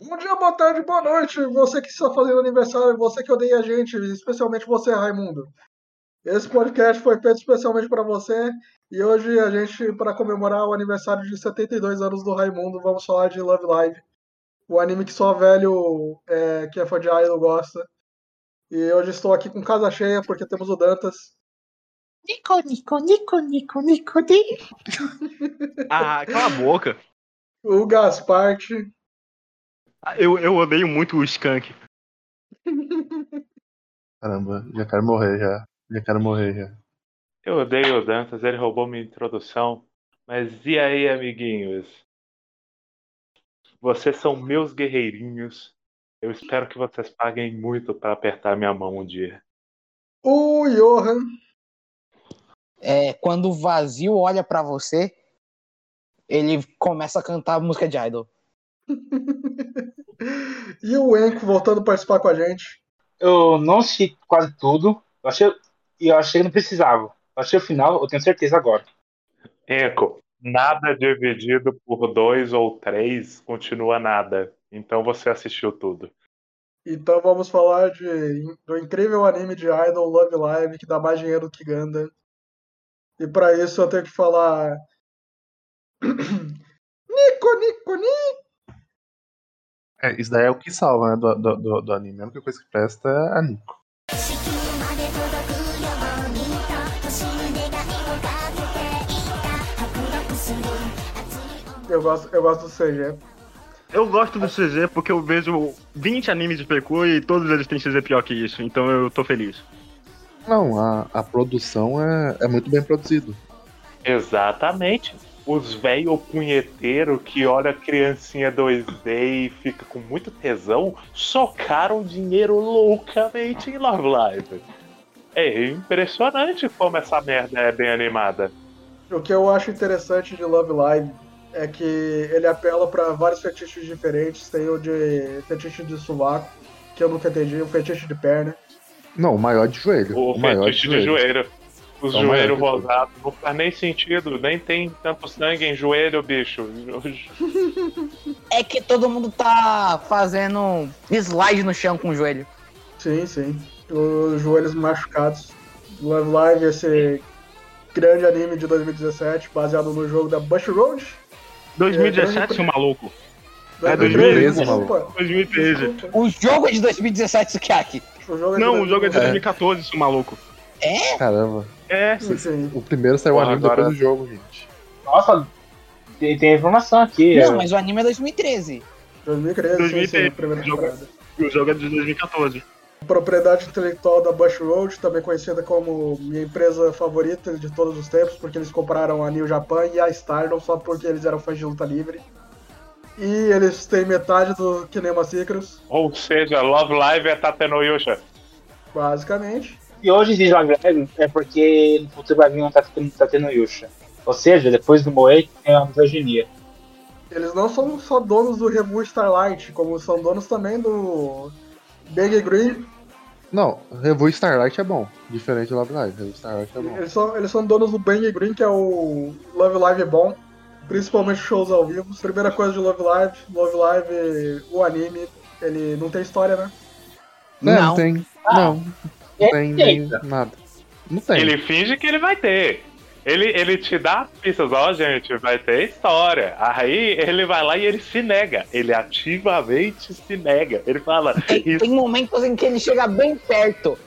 Bom dia, boa tarde, boa noite. Você que está fazendo aniversário, você que odeia a gente, especialmente você, Raimundo. Esse podcast foi feito especialmente para você e hoje a gente, para comemorar o aniversário de 72 anos do Raimundo, vamos falar de Love Live, o anime que só velho é, que é fã de idol gosta. E hoje estou aqui com casa cheia porque temos o Dantas. Nico, Nico, Nico, Nico, Nico, Nico. Ah, cala a boca. O Gasparte. Eu, eu odeio muito o Skank. Caramba, já quero morrer já. Já quero morrer já. Eu odeio o Dantas, ele roubou minha introdução. Mas e aí, amiguinhos? Vocês são meus guerreirinhos. Eu espero que vocês paguem muito para apertar minha mão um dia. O Johan. É, quando o vazio olha pra você, ele começa a cantar música de idol. e o Enco voltando a participar com a gente. Eu não assisti quase tudo. Eu achei, e eu achei que não precisava. Eu achei o final, eu tenho certeza agora. Enco, nada dividido por dois ou três continua nada. Então você assistiu tudo. Então vamos falar de, do incrível anime de Idol Love Live que dá mais dinheiro que Ganda. E para isso eu tenho que falar. Nico, Nico, Nico! É, isso daí é o que salva, né, do, do, do, do anime. A única coisa que presta é a Nico. Eu gosto, eu gosto do CG. Eu gosto do CG porque eu vejo 20 animes de PQ e todos eles têm CG pior que isso, então eu tô feliz. Não, a, a produção é, é muito bem produzido. Exatamente. Os velho punheteiro que olha a criancinha 2D e fica com muito tesão, socaram dinheiro loucamente em Love Live. É impressionante como essa merda é bem animada. O que eu acho interessante de Love Live é que ele apela para vários fetiches diferentes. Tem o de fetiche de sovaco, que eu nunca entendi, o fetiche de perna. Não, o maior de joelho. O, o maior fetiche de joelho. Os É o joelhos rosados não faz nem sentido, nem tem tanto sangue em joelho, bicho. É que todo mundo tá fazendo slide no chão com o joelho. Sim, sim. Os joelhos machucados. Love Live, esse grande anime de 2017, baseado no jogo da Bush Road. 2017, seu maluco. É 2013, desculpa. maluco. 2013. Desculpa. O jogo é de 2017, Sukiyaki. O jogo é Não, o jogo é de 2017. 2014, seu maluco. É? Caramba. É. O primeiro saiu o anime agora- depois do jogo, gente. Nossa, tem, tem informação aqui. Não, é. mas o anime é 2013. 2013, sim, sim, 2013, primeira jogo- temporada. e o jogo é de 2014. Propriedade intelectual da Bush Road, também conhecida como minha empresa favorita de todos os tempos, porque eles compraram a New Japan e a Stardom só porque eles eram fãs de luta livre. E eles têm metade do Kinema Secrets, Ou seja, Love Live é Tatenoyusha. basicamente. E hoje existe uma greve é porque no futuro vai vir um Tateno Tateno Yusha. Ou seja, depois do Moe tem uma misoginia. Eles não são só donos do Revu Starlight, como são donos também do Big Green. Não, Revue Starlight é bom. Diferente do Love Live. Revue Starlight é bom. Eles são, eles são donos do Bang Green, que é o Love Live bom, principalmente shows ao vivo. Primeira coisa de Love Live, Love Live, o anime, ele não tem história, né? Não, Não. não tem. Ah, não, não tem nem nada. Não tem. Ele finge que ele vai ter. Ele, ele te dá pistas, ó, gente, vai ter história. Aí ele vai lá e ele se nega. Ele ativamente se nega. Ele fala, Tem, tem momentos em que ele chega bem perto.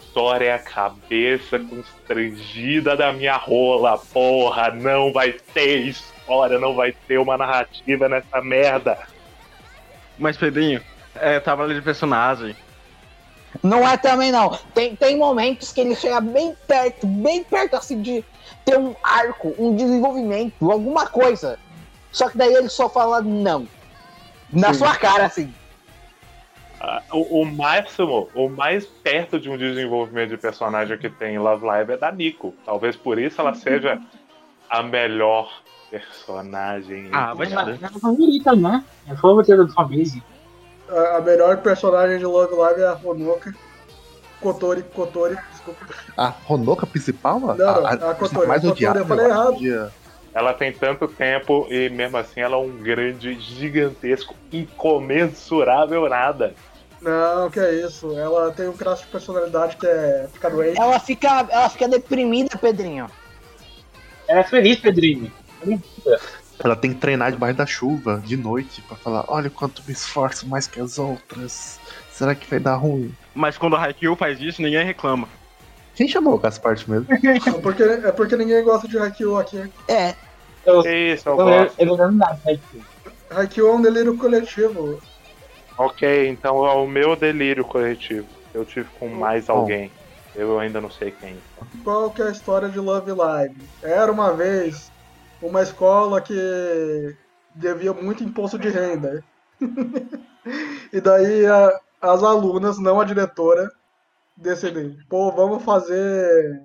história é a cabeça constrangida da minha rola. Porra, não vai ter história, não vai ter uma narrativa nessa merda. Mas, Pedrinho, é trabalho de personagem. Não é também não. Tem, tem momentos que ele chega bem perto, bem perto assim de ter um arco, um desenvolvimento, alguma coisa. Só que daí ele só fala não. Na Sim. sua cara, assim. Ah, O, o máximo, o mais perto de um desenvolvimento de personagem que tem em Love Live é da Nico. Talvez por isso ela seja a melhor personagem. Ah, vai É nada. a favorita, né? É a favorita do Fabrício. A, a melhor personagem de Love Live é a Honoka. Kotori, Kotori, desculpa. A Honoka principal? Não, não, a Kotori, mais a Kotori, odiada. eu falei eu errado. Ela tem tanto tempo e mesmo assim ela é um grande, gigantesco, incomensurável nada. Não, que é isso. Ela tem um traço de personalidade que é ficar doente. Ela fica, ela fica deprimida, Pedrinho. Ela é feliz, Pedrinho. Ela tem que treinar debaixo da chuva, de noite, pra falar: olha quanto me esforço mais que as outras. Será que vai dar ruim? Mas quando a Haikyuu faz isso, ninguém reclama. Quem chamou o Gaspar mesmo? É porque, é porque ninguém gosta de Haikyuu aqui. É, Eu, Que isso, eu eu, gosto. eu não. Haikyuu é um delírio coletivo. Ok, então é o meu delírio coletivo. Eu tive com mais Bom. alguém. Eu ainda não sei quem. Qual que é a história de Love Live? Era uma vez uma escola que devia muito imposto de renda. e daí a- as alunas, não a diretora, decidem, pô, vamos fazer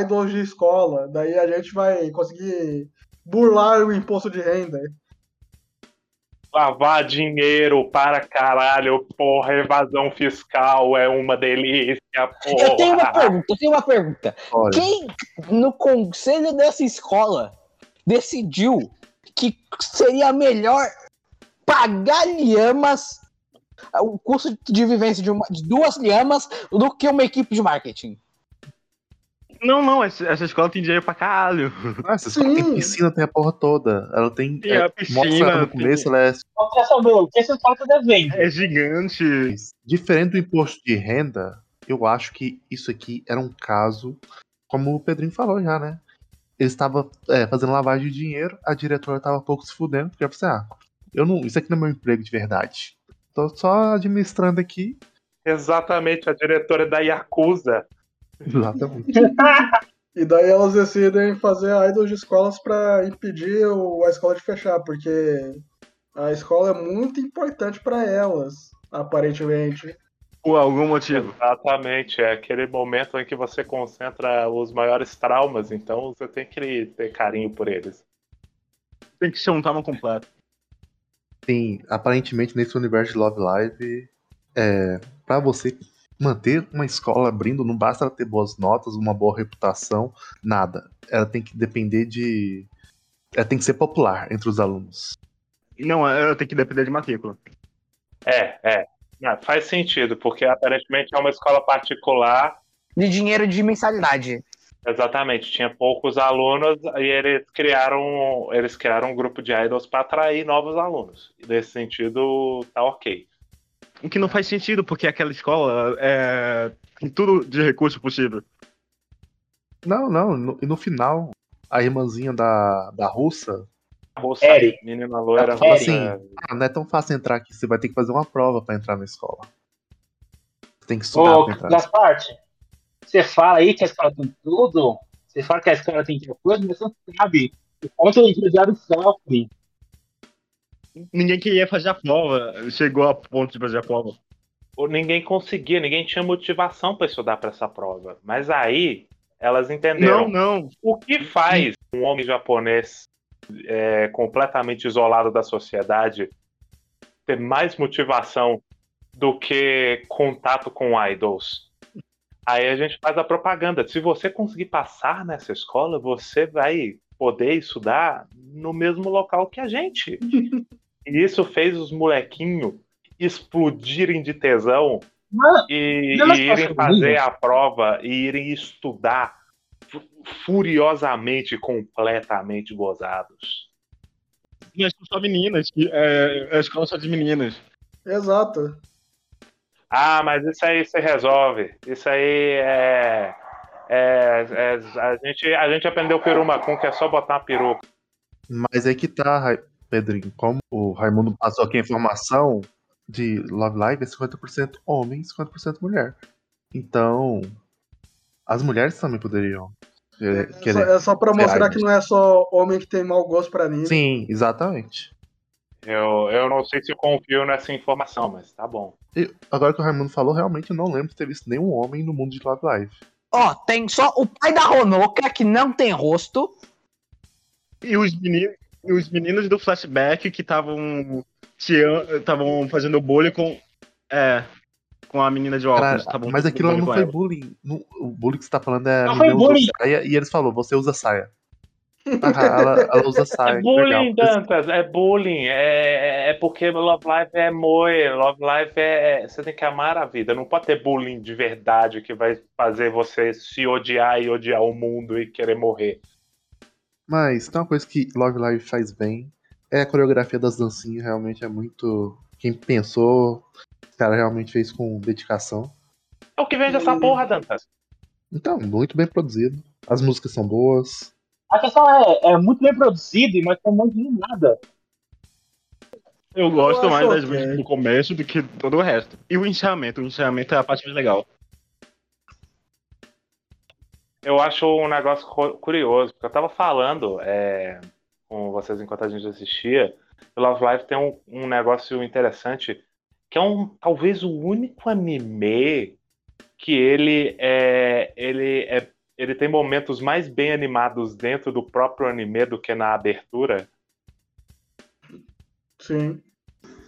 idols de escola. Daí a gente vai conseguir burlar o imposto de renda. Lavar dinheiro para caralho, porra, evasão fiscal é uma delícia, porra. eu tenho uma pergunta, eu tenho uma pergunta. Olha, Quem no conselho dessa escola decidiu que seria melhor pagar lhamas, o custo de vivência de, uma- de duas lhamas, do que uma equipe de marketing? Não, não, essa, essa escola tem dinheiro pra caralho. Nossa, essa escola tem piscina, tem a porra toda. Ela tem. Tem a é, piscina, mostra no tem- começo, ela é Eu quero saber o que esse cara tá devendo. É gigante. Diferente do imposto de renda, eu acho que isso aqui era um caso, como o Pedrinho falou já, né? Ele estava é, fazendo lavagem de dinheiro, a diretora estava pouco se fudendo, porque ela falou assim, ah, eu não, isso aqui não é meu emprego de verdade. Tô só administrando aqui. Exatamente, a diretora da Yakuza. Exatamente. E daí elas decidem fazer idols de escolas para impedir o- a escola de fechar, porque a escola é muito importante para elas, aparentemente. Por algum motivo. Exatamente, é aquele momento em que você concentra os maiores traumas, então você tem que ter carinho por eles. Tem que ser um tama completo. Sim, aparentemente nesse universo de Love Live, é, para você manter uma escola abrindo, não basta ela ter boas notas, uma boa reputação, nada. Ela tem que depender de. Ela tem que ser popular entre os alunos. Não, eu tenho que depender de matrícula. É, é. Não, faz sentido, porque aparentemente é uma escola particular. De dinheiro de mensalidade. Exatamente, tinha poucos alunos e eles criaram, eles criaram um grupo de idols para atrair novos alunos. E nesse sentido, tá ok. O que não faz sentido, porque aquela escola é, tem tudo de recurso possível. Não, não, no- e no final, a irmãzinha da, da russa, A russa, Eri. menina loira, russa, ah, não é tão fácil entrar aqui, você vai ter que fazer uma prova pra entrar na escola. Você tem que estudar Ô, pra entrar. Gasparte, você fala aí que a escola tem tudo, você fala que a escola tem tal coisa, mas você não sabe o quanto o empresário sofre. Ninguém queria fazer a prova. Chegou a ponto de fazer a prova. Ou ninguém conseguia, ninguém tinha motivação para estudar para essa prova. Mas aí elas entenderam. Não, não. O que faz um homem japonês é, completamente isolado da sociedade ter mais motivação do que contato com idols? Aí a gente faz a propaganda. Se você conseguir passar nessa escola, você vai poder estudar no mesmo local que a gente. E isso fez os molequinhos explodirem de tesão Mano, e, e irem fazer a prova e irem estudar furiosamente, completamente gozados. Mas são só meninas. que, É, a escola só de meninas. Exato. Ah, mas isso aí se resolve. Isso aí é. é- é- a, gente, a gente aprendeu Pirumacum, que é só botar uma peruca. Mas aí que tá, Pedrinho, como o Raimundo passou aqui a informação de Love Live, é 50% homem e 50% mulher. Então, as mulheres também poderiam querer. É só, querer- é só pra mostrar que não é só homem que tem mau gosto pra anime. Sim, exatamente. Eu, eu não sei se confio nessa informação, mas tá bom. E agora que o Raimundo falou, realmente eu não lembro de ter visto nenhum homem no mundo de Love Live. Ó, tem só o pai da Honoka, que não tem rosto. E os meninos, os meninos do flashback que estavam estavam fazendo bullying com. É. Com a menina de óculos. Cara, tavam mas fazendo aquilo não foi ela. bullying. Não- o bullying que você tá falando é Não foi bullying. saia e eles falaram, você usa saia. Ah, ela, ela usa É saia. bullying, legal. Dantas, é bullying. É, é porque Love Live é moe. Love Live é. Você tem que amar a vida. Não pode ter bullying de verdade que vai fazer você se odiar e odiar o mundo e querer morrer. Mas tem uma coisa que Love Live faz bem. É a coreografia das dancinhas, realmente é muito. Quem pensou, o cara realmente fez com dedicação. É o que vende essa porra, Dantas. Então, muito bem produzido. As músicas são boas. A questão é, é muito bem produzido, mas tem muito de nada. Eu gosto acho mais das músicas do começo do que todo o resto. E o encerramento, o encerramento é a parte mais legal. Eu acho um negócio cu- curioso, porque eu tava falando é, com vocês enquanto a gente assistia. O Love Live tem um, um negócio interessante, que é um talvez o único anime que ele é, ele é, ele tem momentos mais bem animados dentro do próprio anime do que na abertura. Sim.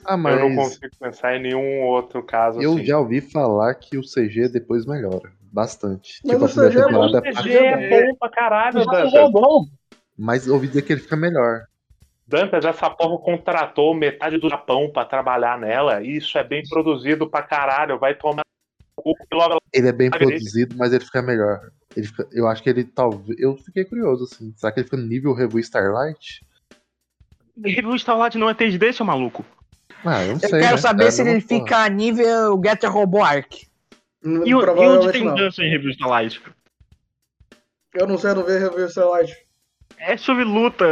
Ah, Eu não mas consigo pensar em nenhum outro caso eu assim. já ouvi falar que o CG depois melhora. Bastante. Mas tipo, o CG é bom, temporada O é CG é bom pra caralho, é. Mas ouvi dizer que ele fica melhor. Dantas, essa porra contratou metade do Japão pra trabalhar nela. E isso é bem produzido pra caralho. Vai tomar e logo Ele é bem produzido, mas ele fica melhor. Ele fica- eu acho que ele talvez. Eu fiquei curioso, assim. Será que ele fica no nível Review Starlight? Review Starlight não é 3D, seu maluco. Ah, eu não Eu sei. quero né? saber É se ele porra. fica a nível Get a Robo Arc. Hum, E, o- e onde tem não. dança em Review Starlight? Eu não sei, eu não vi review Starlight. É sobre luta.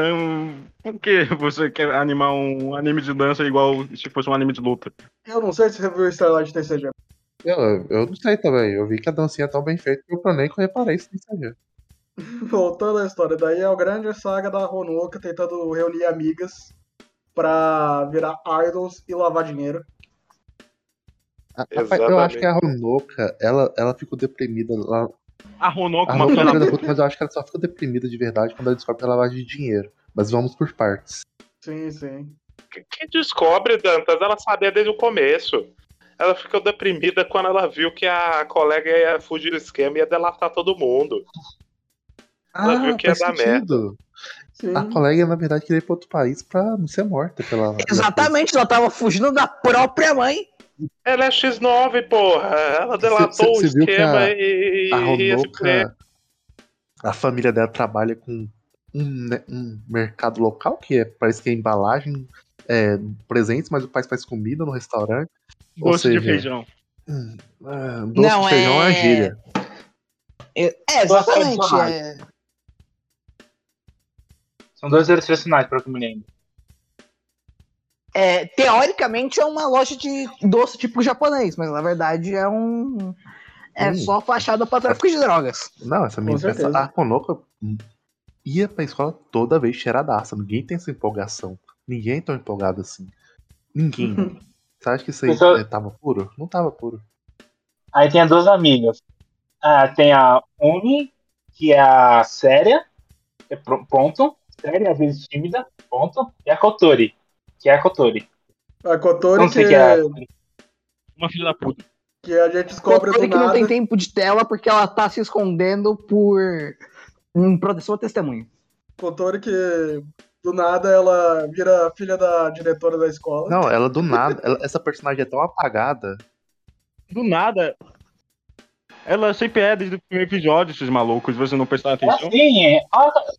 Por que você quer animar um anime de dança igual se fosse um anime de luta? Eu não sei se review Starlight tem CG. Eu, eu não sei também. Eu vi que a dancinha é tão bem feita que eu nem reparei isso sabia. Voltando à história, daí é a grande saga da Honoka tentando reunir amigas pra virar idols e lavar dinheiro. A- rapaz, eu acho que a Honoka, ela, ela ficou deprimida lá. A Ronoko, A uma é filha da puta, mas eu acho que ela só fica deprimida de verdade quando ela descobre que ela lavagem de dinheiro. Mas vamos por partes. Sim, sim. Quem descobre, Dantas, ela sabia desde o começo. Ela ficou deprimida quando ela viu que a colega ia fugir do esquema e ia delatar todo mundo. Ela Ah, viu que ia dar sentido. Sim. A colega, na verdade, queria ir pra outro país pra não ser morta pela. Exatamente, ela tava fugindo da própria mãe. Ela é X9, porra. Ela delatou Cê- cê o viu que esquema a- e, A e. Honoka, a família dela trabalha com um, um mercado local, que é, parece que é embalagem, é, presentes, mas o pai faz comida no restaurante. Ou doce de seja, feijão. Ah, doce Não, de feijão é é- gíria. É, exatamente. Nossa, é. São dois personagens, pelo que eu me lembro. É, teoricamente é uma loja de doce tipo japonês, mas na verdade é um. É Hum. só fachada pra tráfico de drogas. Não, essa menina pensa, certeza. a Honoka ia pra escola toda vez cheiradaça. Ninguém tem essa empolgação. Ninguém é tão empolgado assim. Ninguém. Você acha que isso aí Então- eh, tava puro? Não tava puro. Aí tem as duas amigas. Ah, tem a Umi, que é a séria, é ponto. Séria, às vezes tímida, ponto. E a Kotori, que é a Kotori. A Kotori Não sei que, que é. Uma filha da puta. que a gente descobre Coisa do que não nada. tem tempo de tela porque ela tá se escondendo por um proteção à testemunha. Kotori que do nada ela vira filha da diretora da escola. Não, ela do nada. ela- essa personagem é tão apagada. Do nada. Ela sempre é desde o primeiro episódio, esses malucos, você não prestar É atenção. assim, é.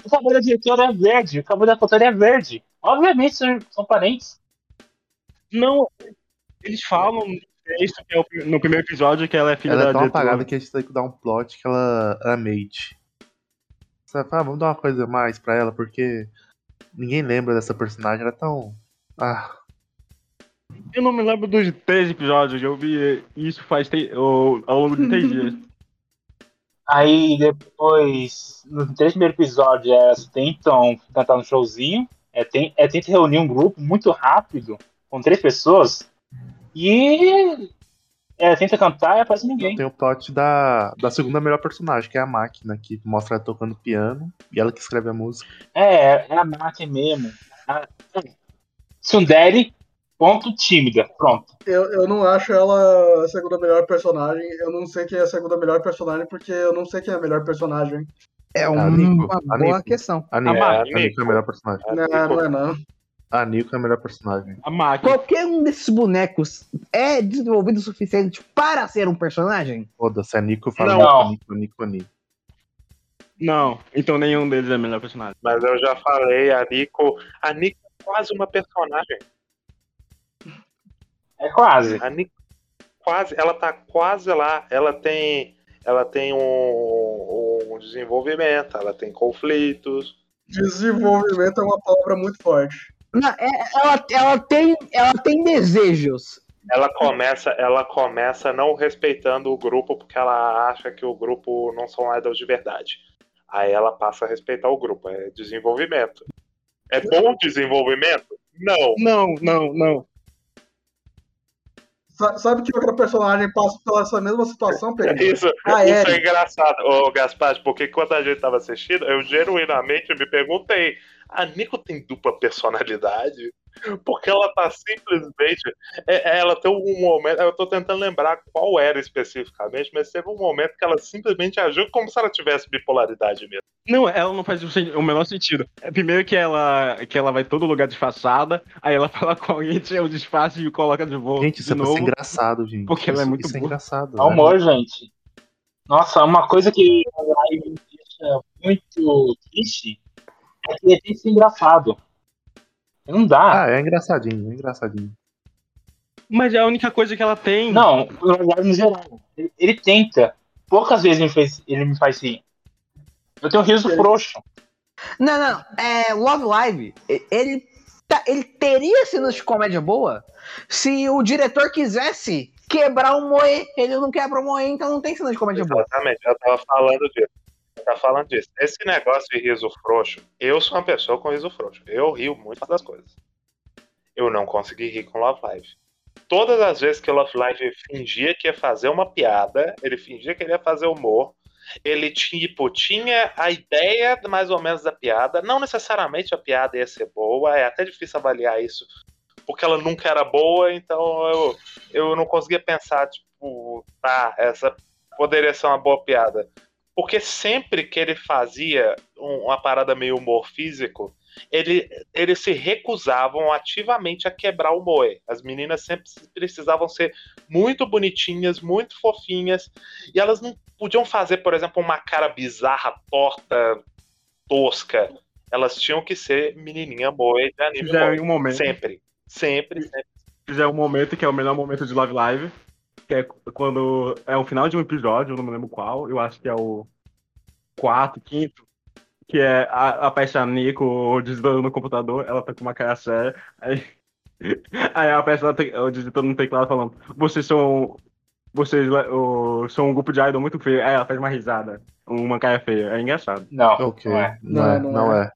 O cabelo da diretora é verde, o cabelo da Kotori é verde. Obviamente são, parentes. Não, eles falam no texto, que é o no primeiro episódio, que ela é filha ela da é tão diretora. apagada que a gente tem que dar um plot que ela era maid. Sabe, ah, vamos dar uma coisa a mais pra ela, porque ninguém lembra dessa personagem. Ela é tão. Ah, Eu não me lembro dos três episódios, eu vi isso faz te... ao ao longo de três dias. Aí depois, no três primeiros episódios, elas tentam cantar no showzinho. É, tem, é, tenta reunir um grupo muito rápido, com três pessoas. E é, tenta cantar e aparece ninguém. tem o plot da, da segunda melhor personagem, que é a máquina, que mostra ela tocando piano e ela que escreve a música. É, é a máquina mesmo. A- Sundere, ponto tímida. Pronto. Eu, eu não acho ela a segunda melhor personagem. Eu não sei quem é a segunda melhor personagem porque eu não sei quem é a melhor personagem. É A uma Nico, a boa Nico. questão. A Nico, É, a a Nico é Nico. a melhor personagem. A Não, Nico- não é não. A Nico é a melhor personagem. A. Qualquer um desses bonecos é desenvolvido o suficiente para ser um personagem? Foda-se, a Nico fala Não. Nico, Nico, a Nico. Não, então nenhum deles é o melhor personagem. Mas eu já falei, a Nico. A Nico é quase uma personagem. É quase. A Nico quase. Ela tá quase lá. Ela tem. Ela tem um, desenvolvimento, ela tem conflitos. Desenvolvimento é uma palavra muito forte. Não, é- ela, ela, tem, ela tem desejos. Ela começa, ela começa não respeitando o grupo porque ela acha que o grupo não são idols de verdade. Aí ela passa a respeitar o grupo. É desenvolvimento. É bom desenvolvimento? Não. Não, não, não. Sa- Sabe que outra personagem passa pela essa mesma situação, Pedro? Isso, A isso Eri. é engraçado, ô Gaspar, porque quando a gente tava assistindo, eu genuinamente me perguntei: a Nico tem dupla personalidade? Porque ela tá simplesmente. é- é- ela tem um momento. Eu tô tentando lembrar qual era especificamente, mas teve um momento que ela simplesmente agiu como se ela tivesse bipolaridade mesmo. Não, ela não faz o menor sentido. É, Primeiro que ela, que ela vai todo lugar disfarçada, aí ela fala com alguém, tira o disfarce e coloca de volta. Gente, isso de é novo. engraçado, gente. Porque ela é Isso- muito Isso é engraçado. É humor, gente. Nossa, uma coisa que a live me deixa muito triste é que que ser engraçado. Não dá. Ah, é engraçadinho, é engraçadinho. Mas é a única coisa que ela tem. Não, no geral. Ele, ele tenta. Poucas vezes ele, fez, ele me faz rir. Eu tenho um riso frouxo. Não, não. É, Love Live, ele, tá- ele teria cenas de comédia boa se o diretor quisesse quebrar o Moe. Ele não quebra o Moe, então não tem cena de comédia boa. Exatamente, eu tava falando disso. Tava falando disso. Esse negócio de riso frouxo, eu sou uma pessoa com riso frouxo. Eu rio muito das coisas. Eu não consegui rir com Love Live. Todas as vezes que o Love Live fingia que ia fazer uma piada, ele fingia que ele ia fazer humor, ele tipo, tinha a ideia mais ou menos da piada. Não necessariamente a piada ia ser boa, é até difícil avaliar isso, porque ela nunca era boa, então eu, eu não conseguia pensar, tipo, tá, essa poderia ser uma boa piada. Porque sempre que ele fazia um- uma parada meio humor físico, ele, eles se recusavam ativamente a quebrar o moe. As meninas sempre precisavam ser muito bonitinhas, muito fofinhas, e elas não podiam fazer, por exemplo, uma cara bizarra, torta, tosca. Elas tinham que ser menininha moe de anime Já moe. em um momento. Sempre. Sempre, sempre. Já é um momento que é o melhor momento de Love Live. Que é quando é o final de um episódio, eu não me lembro qual. Eu acho que é o quarto, quinto. Que é a, a peça Nico digitando no computador, ela tá com uma cara séria. Aí, aí a peça digitando no teclado falando: Vocês são. Vocês o, são um grupo de idol muito feio. Aí ela faz uma risada. Uma cara feia. É engraçado. Não, Ok, não é. não, Não, é, não não é. é.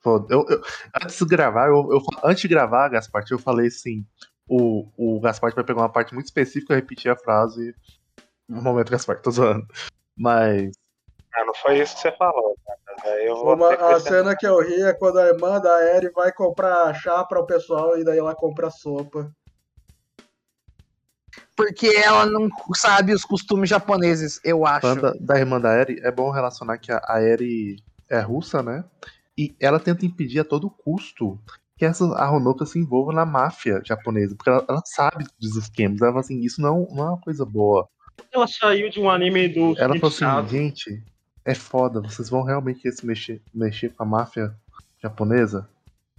Foda. Eu, eu- antes de gravar, eu, eu- antes de gravar, Gaspar, eu falei assim: o, o Gaspar vai pegar uma parte muito específica, eu repeti a frase. No momento, Gaspar, tô zoando. Mas. Ah, não foi isso que você falou. né? Uma, a cena que eu ri é quando a irmã da Eri vai comprar chá para o pessoal e daí ela compra sopa. Porque ela não sabe os costumes japoneses, eu acho. Falando da, irmã da Eri, é bom relacionar que a, a Eri é russa, né? E ela tenta impedir a todo custo que essa a Honoka se envolva na máfia japonesa, porque ela, ela sabe dos esquemas. Ela fala assim, isso não, não é uma coisa boa. Ela saiu de um anime do Ela falou assim, gente, é foda, vocês vão realmente se mexer, mexer com a máfia japonesa?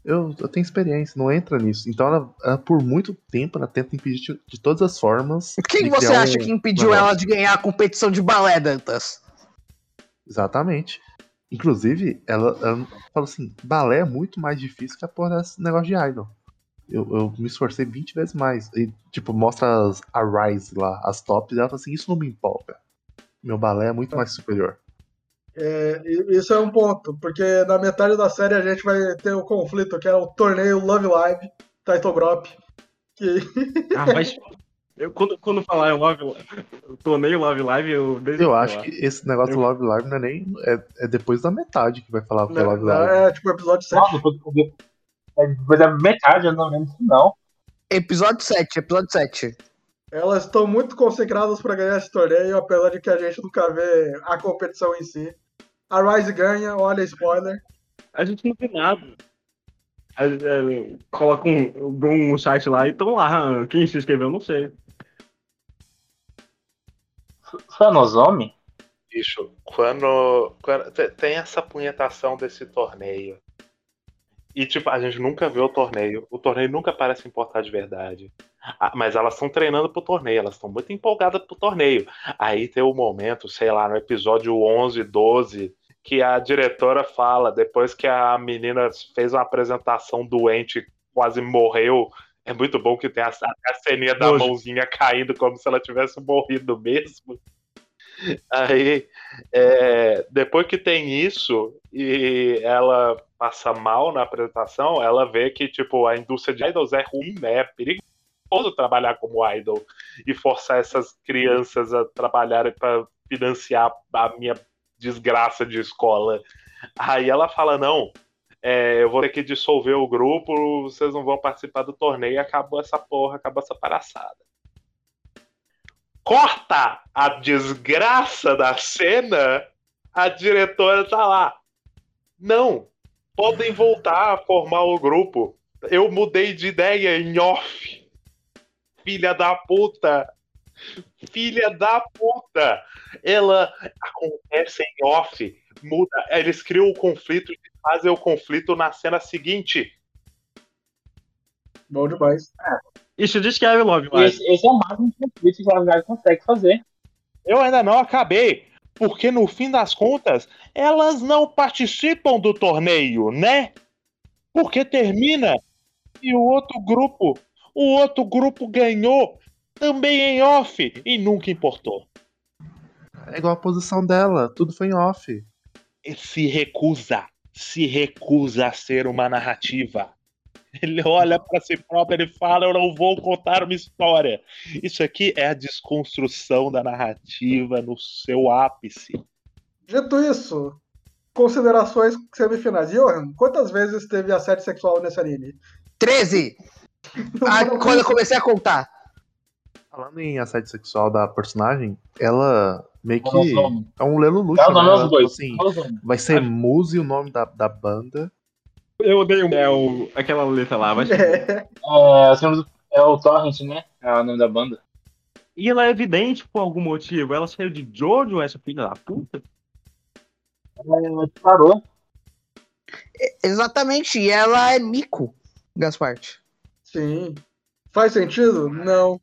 Eu, eu tenho experiência, não entra nisso. Então ela, ela, por muito tempo, ela tenta impedir de, de todas as formas. Quem você acha um que impediu ela de ganhar a competição de balé, Dantas? Exatamente. Inclusive, ela, ela falou assim: balé é muito mais difícil que a porra desse negócio de idol. Eu, eu me esforcei 20 vezes mais. E, tipo, mostra as, a Rise lá, as tops, e ela fala assim: Isso não me empolga. Meu balé é muito mais superior. É, isso é um ponto, porque na metade da série a gente vai ter o conflito, que é o torneio Love Live, Title Drop. Que Ah, mas. Eu, quando, quando falar em Love eu torneio Love Live, eu desde Eu acho que esse negócio do Love Live não é nem. É, é depois da metade que vai falar é Love Live. é tipo episódio 7. Não, depois, depois da metade, eu não lembro disso, não. Episódio 7, episódio 7. Elas estão muito concentradas para ganhar esse torneio, apesar de que a gente nunca vê a competição em si. A Rise ganha, olha spoiler. A gente não vê nada. É, coloca um, um site lá e estão lá. Quem se inscreveu, não sei. Nozomi? Bicho, quando, quando te- tem essa punhetação desse torneio. E, tipo, a gente nunca vê o torneio. O torneio nunca parece importar de verdade. Ah, mas elas estão treinando pro torneio, elas estão muito empolgadas pro torneio. Aí tem o momento, sei lá, no episódio 11, 12, que a diretora fala, depois que a menina fez uma apresentação doente, quase morreu. É muito bom que tem a, a ceninha da mãozinha caindo como se ela tivesse morrido mesmo. Aí, é, depois que tem isso e ela passa mal na apresentação, ela vê que tipo a indústria de idols é ruim, né? É perigoso trabalhar como idol e forçar essas crianças a trabalharem para financiar a minha desgraça de escola. Aí ela fala não. é, eu vou ter que dissolver o grupo, vocês não vão participar do torneio, acabou essa porra, acabou essa palhaçada corta a desgraça da cena, a diretora tá lá. Não, podem voltar a formar o grupo. Eu mudei de ideia em off. Filha da puta. Filha da puta. Ela acontece em off. Muda. Eles criam o conflito e fazem o conflito na cena seguinte. Bom demais. Isso descreve Love Live. Esse, esse é o máximo conflito que a Live consegue fazer. Eu ainda não acabei. Porque no fim das contas, elas não participam do torneio, né? Porque termina e o outro grupo, o outro grupo ganhou também em off e nunca importou. É igual a posição dela, tudo foi em off. Ele se recusa, se recusa a ser uma narrativa. Ele olha para si próprio e ele fala: Eu não vou contar uma história. Isso aqui é a desconstrução da narrativa no seu ápice. Dito isso, considerações semifinais. Johan, quantas vezes teve assédio sexual nesse anime? 13! Ah, quando eu comecei a contar. Falando em assédio sexual da personagem, ela meio que é um lelo luxo, É né? dos Ela, dois. assim, Nozomi. vai ser Muse o nome da, da banda. Eu odeio é, o, aquela letra lá. Vai É, É, é o Torrent, né? É o nome da banda. E ela é evidente por algum motivo. Ela saiu de Jojo, essa filha da puta. É, parou. Exatamente, e ela é Mico, Gasparte. sim. Faz sentido? Não.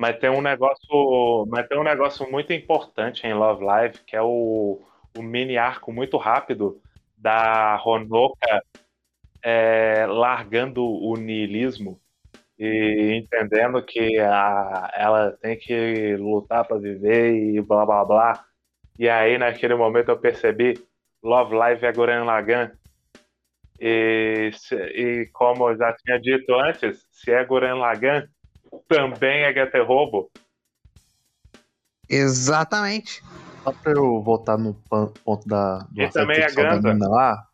Mas tem um negócio, mas tem um negócio muito importante em Love Live, que é o, o mini arco muito rápido da Honoka é, largando o niilismo e entendendo que a, ela tem que lutar para viver e blá blá blá. E aí naquele momento eu percebi Love Live é Gurren Lagann. E, e como eu já tinha dito antes, se é Gurren Lagann, também é Getter Robo. Exatamente. Só pra eu voltar no ponto da, E também a sexual da Ganza. menina lá,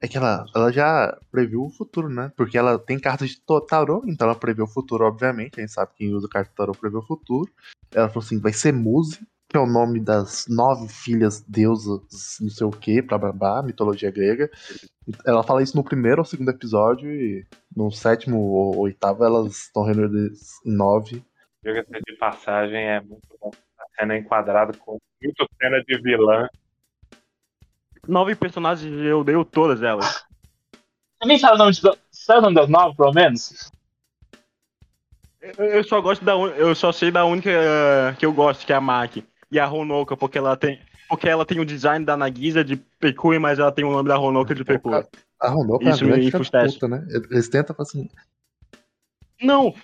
é que ela, ela já previu o futuro, né? Porque ela tem cartas de tarô, então ela previu o futuro, obviamente. A gente sabe que quem usa carta de tarô prevê o futuro. Ela falou assim: vai ser Muse, que é o nome das nove filhas deusas, não sei o que, blá blá blá, mitologia grega. Ela fala isso no primeiro ou segundo episódio, e no sétimo ou oitavo elas estão reunidas em nove. Diga-se de passagem, é muito bom. A cena enquadrada com muito cena de vilã. Nove personagens, eu odeio todas elas. Você nem sabe o nome, de, sabe o nome das nove, pelo menos? Eu, eu só gosto da eu só sei da única eh, que eu gosto, que é a Maki. E a Honoka, porque ela tem. Porque ela tem o design da Nagisa de Pekui, mas ela tem o nome da Honoka de Pekui. A Ronoka é uma Isso me enfustece. puta, né? Eles tentam assim, Não.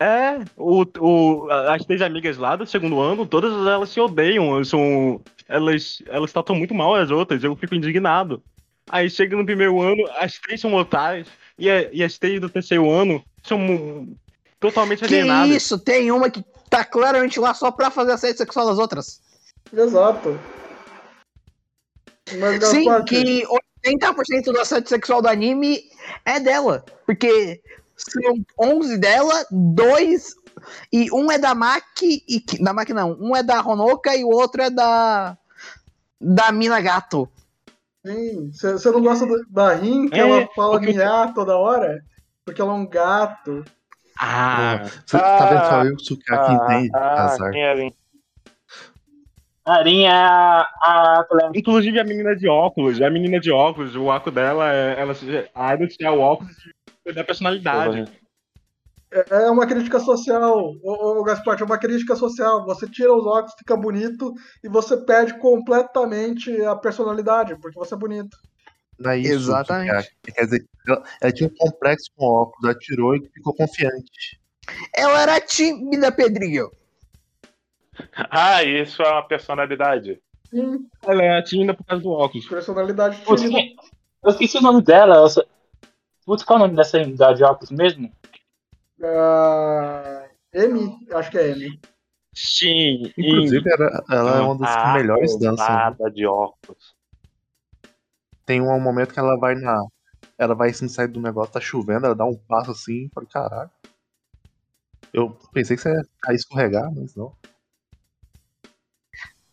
É, o, o, as três amigas lá do segundo ano, todas elas se odeiam. São, elas, elas tratam muito mal as outras, eu fico indignado. Aí chega no primeiro ano, as três são otárias, e, a- e as três do terceiro ano são totalmente Que alienadas. isso, tem uma que tá claramente lá só pra fazer assédio sexual das outras. Exato. Mas, Sim, Gaspar, que 80% do assédio sexual do anime é dela. Porque são 11 dela, dois. E um é da Maki. E, da Maki não. Um é da Honoka e o outro é da. da mina gato. Sim. Você não gosta do- da Rin, que É, ela fala porque- miar toda hora? Porque ela é um gato. Ah, Você tá vendo só Ah, eu, Sukiyaki, entende? ah, Azar. quem era, hein? A Arinha é a, a inclusive a menina de óculos, a menina de óculos, o arco dela, é, ela, a Idol tinha o óculos da personalidade. É é uma crítica social, ô Gaspar, é uma crítica social. Você tira os óculos, fica bonito, e você perde completamente a personalidade, porque você é bonito. Não é isso, Exatamente. Sukiyaki. Quer dizer, ela, ela tinha um complexo com óculos, ela tirou e ficou confiante. Ela era tímida, Pedrinho. Ah, isso é uma personalidade. Sim, Ela é tímida por causa do óculos. personalidade tímida. Eu esqueci o nome dela. Eu só- Putz, qual é o nome dessa da de óculos mesmo? Ah, M, acho que é M. Sim, Inclusive, era- ela é uma das que Ah, melhores dançam. roubada de óculos. Tem um momento que ela vai na. Ela vai assim, sair do negócio, tá chovendo, ela dá um passo assim, fala, caralho. Eu pensei que você ia escorregar, mas não.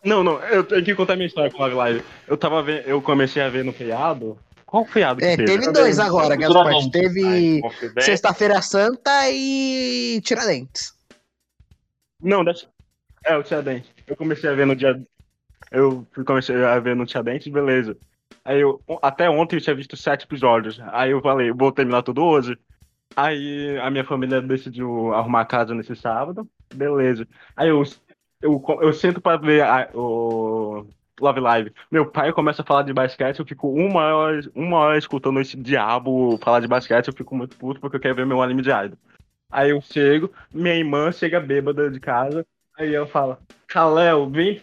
Não, não, eu tenho que contar minha história com o Live Live. Eu tava vendo, eu comecei a ver no feriado. Qual feriado que É, teve? teve dois agora, Gaspar. Teve Confidente. Sexta-feira Santa e Tiradentes. Não, dessa... é o Tiradentes. Eu comecei a ver no dia. Eu comecei a ver no Tiradentes, beleza. Aí eu, até ontem eu tinha visto sete episódios. Aí eu falei, vou terminar tudo hoje. Aí a minha família decidiu arrumar a casa nesse sábado, beleza. Aí eu, eu, eu sento pra ver a- o Love Live. Meu pai começa a falar de basquete, eu fico uma hora, uma hora escutando esse diabo falar de basquete, eu fico muito puto porque eu quero ver meu anime de idol. Aí eu chego, minha irmã chega bêbada de casa, aí ela fala, Kalel, vem,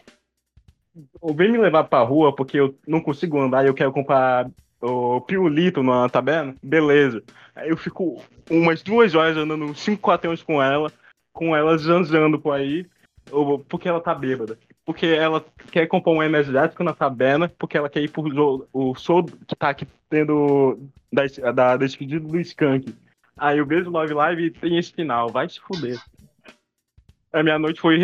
vem me levar pra rua porque eu não consigo andar e eu quero comprar o pirulito na tabela. Beleza. Aí eu fico umas duas horas andando cinco quarteirões com ela, com ela zanzando por aí, ou- porque ela tá bêbada. Porque ela quer comprar um energético na tabela, porque ela quer ir pro o show que tá aqui tendo da, da despedida do Skank. Aí o Love Live tem esse final, vai se fuder. A minha noite foi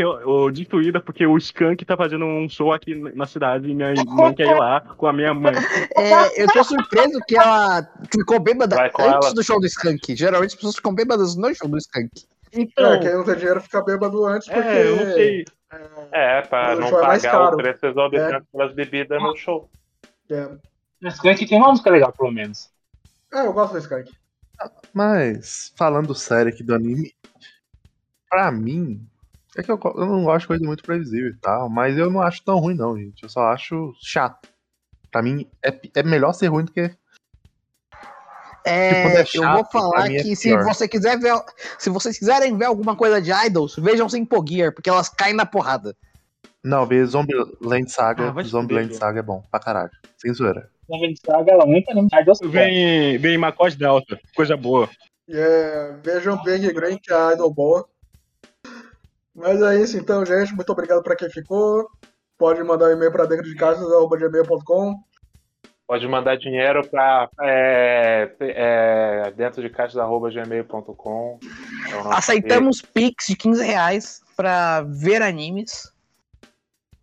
destruída porque o Skank tá fazendo um show aqui na cidade e minha irmã quer ir lá com a minha mãe. É, eu tô surpreso que ela ficou bêbada Vai antes ela. do show do Skank. Geralmente as pessoas ficam bêbadas no show do Skunk. Então, É, quem não tem dinheiro fica bêbado antes, porque. é, eu não sei. É, pra O não é pagar o preço exorbitante pelas bebidas no show. É, Mas que tem uma música legal, pelo menos. É, eu gosto do Skank. Mas, falando sério aqui do anime, pra mim, é que eu, eu não gosto de coisa muito previsível e tal, mas eu não acho tão ruim, não, gente. Eu só acho chato. Pra mim, é, é melhor ser ruim do que. É, é eu chato, vou falar é que se pior. você quiser ver, se vocês quiserem ver alguma coisa de idols, vejam sem Gear, porque elas caem na porrada. Não, ver Zombieland Saga, Ah, se Zombieland Saga é bom, pra caralho. Sem zoeira. Vende Saga, ela entra no Idol Vem, vem Macos Delta, coisa boa. É, vejam Big Green, que é a idol boa. Mas é isso então, gente. Muito obrigado pra quem ficou. Pode mandar um e-mail pra dentro de casa.gmail.com. Pode mandar dinheiro pra é, é, dentro de. É nosso Aceitamos Pix de 15 reais pra ver animes.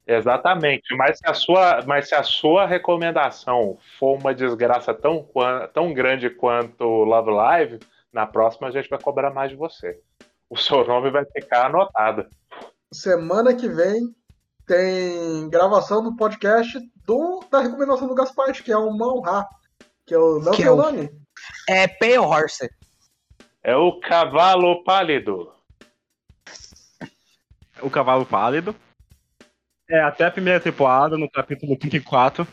Exatamente, mas se a sua, mas se a sua recomendação for uma desgraça tão, tão grande quanto Love Live, na próxima a gente vai cobrar mais de você. O seu nome vai ficar anotado. Semana que vem tem gravação do podcast do, da recomendação do Gaspar, que é o Manhá. Que eu não Que sei é o o- nome. É Pale Horse. É o Cavalo Pálido. O Cavalo Pálido. É até a primeira temporada, no capítulo 34.